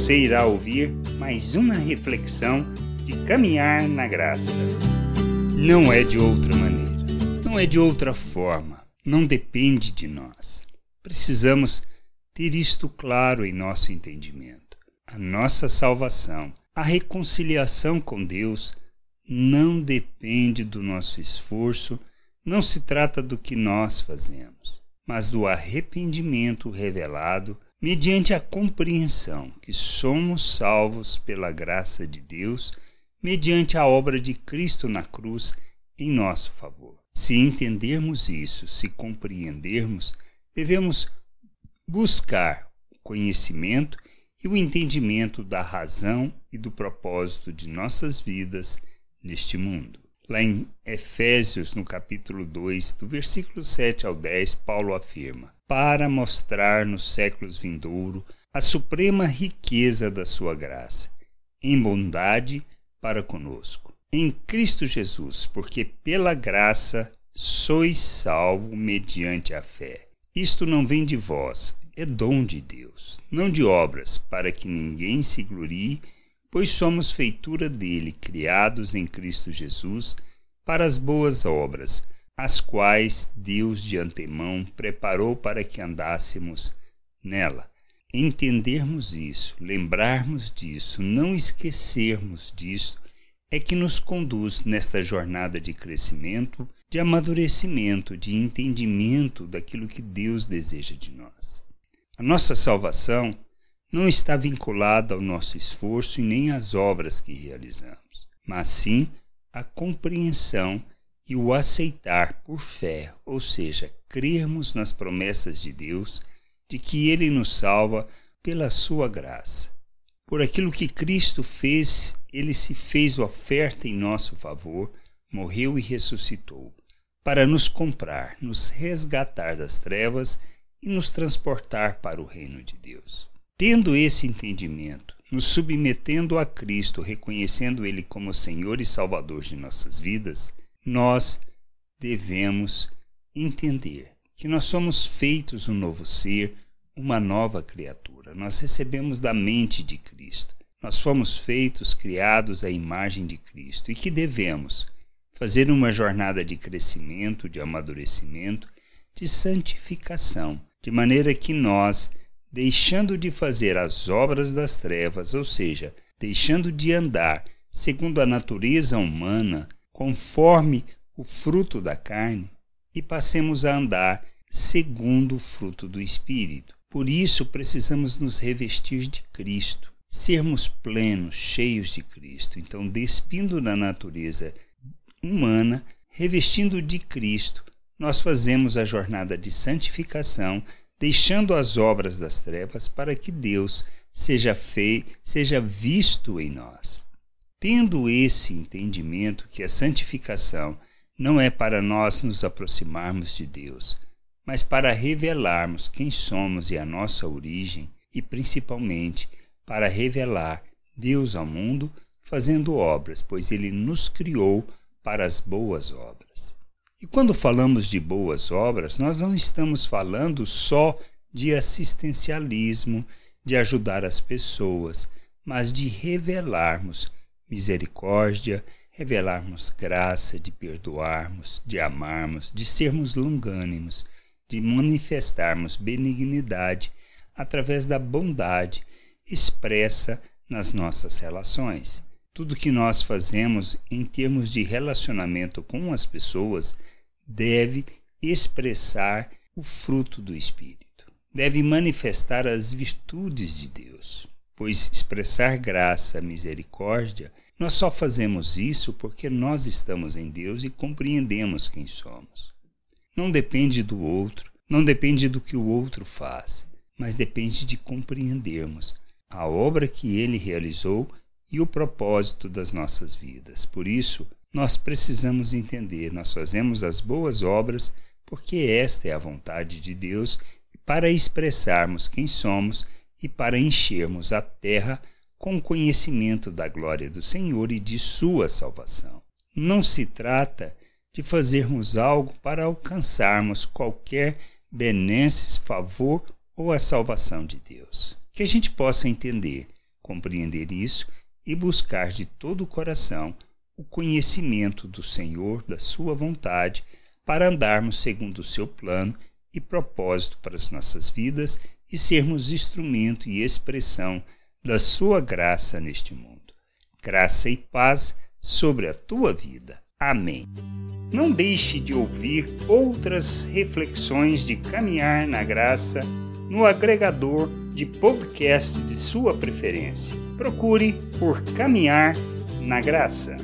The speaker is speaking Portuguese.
Você irá ouvir mais uma reflexão de caminhar na graça. Não é de outra maneira, não é de outra forma, não depende de nós. Precisamos ter isto claro em nosso entendimento. A nossa salvação, a reconciliação com Deus, não depende do nosso esforço, não se trata do que nós fazemos, mas do arrependimento revelado mediante a compreensão que somos salvos pela graça de Deus, mediante a obra de Cristo na cruz em nosso favor. Se entendermos isso, se compreendermos, devemos buscar o conhecimento e o entendimento da razão e do propósito de nossas vidas neste mundo. Lá em Efésios, no capítulo 2, do versículo 7 ao 10, Paulo afirma: Para mostrar nos séculos vindouros a suprema riqueza da sua graça, em bondade para conosco, em Cristo Jesus, porque pela graça sois salvo mediante a fé. Isto não vem de vós, é dom de Deus, não de obras, para que ninguém se glorie pois somos feitura dele, criados em Cristo Jesus, para as boas obras, as quais Deus de antemão preparou para que andássemos nela. Entendermos isso, lembrarmos disso, não esquecermos disso, é que nos conduz nesta jornada de crescimento, de amadurecimento, de entendimento daquilo que Deus deseja de nós. A nossa salvação não está vinculada ao nosso esforço e nem às obras que realizamos, mas sim à compreensão e o aceitar por fé, ou seja, crermos nas promessas de Deus de que Ele nos salva pela Sua graça. Por aquilo que Cristo fez, Ele se fez oferta em nosso favor, morreu e ressuscitou, para nos comprar, nos resgatar das trevas e nos transportar para o reino de Deus. Tendo esse entendimento, nos submetendo a Cristo, reconhecendo Ele como Senhor e Salvador de nossas vidas, nós devemos entender que nós somos feitos um novo ser, uma nova criatura. Nós recebemos da mente de Cristo. Nós fomos feitos, criados à imagem de Cristo e que devemos fazer uma jornada de crescimento, de amadurecimento, de santificação, de maneira que nós deixando de fazer as obras das trevas, ou seja, deixando de andar segundo a natureza humana, conforme o fruto da carne, e passemos a andar segundo o fruto do Espírito. Por isso precisamos nos revestir de Cristo, sermos plenos, cheios de Cristo. Então, despindo da natureza humana, revestindo de Cristo, nós fazemos a jornada de santificação, deixando as obras das trevas para que Deus seja feito, seja visto em nós. Tendo esse entendimento que a santificação não é para nós nos aproximarmos de Deus, mas para revelarmos quem somos e a nossa origem, e principalmente para revelar Deus ao mundo, fazendo obras, pois ele nos criou para as boas obras. E quando falamos de boas obras, nós não estamos falando só de assistencialismo, de ajudar as pessoas, mas de revelarmos misericórdia, revelarmos graça, de perdoarmos, de amarmos, de sermos longânimos, de manifestarmos benignidade através da bondade expressa nas nossas relações. Tudo que nós fazemos em termos de relacionamento com as pessoas deve expressar o fruto do Espírito. Deve manifestar as virtudes de Deus, pois expressar graça, misericórdia, nós só fazemos isso porque nós estamos em Deus e compreendemos quem somos. Não depende do outro, não depende do que o outro faz, mas depende de compreendermos a obra que ele realizou e o propósito das nossas vidas. Por isso, nós precisamos entender, nós fazemos as boas obras porque esta é a vontade de Deus para expressarmos quem somos e para enchermos a terra com conhecimento da glória do Senhor e de sua salvação. Não se trata de fazermos algo para alcançarmos qualquer benesses, favor ou a salvação de Deus. Que a gente possa entender compreender isso e buscar de todo o coração o conhecimento do Senhor, da Sua vontade, para andarmos segundo o seu plano e propósito para as nossas vidas e sermos instrumento e expressão da Sua graça neste mundo. Graça e paz sobre a tua vida. Amém. Não deixe de ouvir outras reflexões de caminhar na graça no agregador de podcast de sua preferência. Procure por Caminhar na Graça.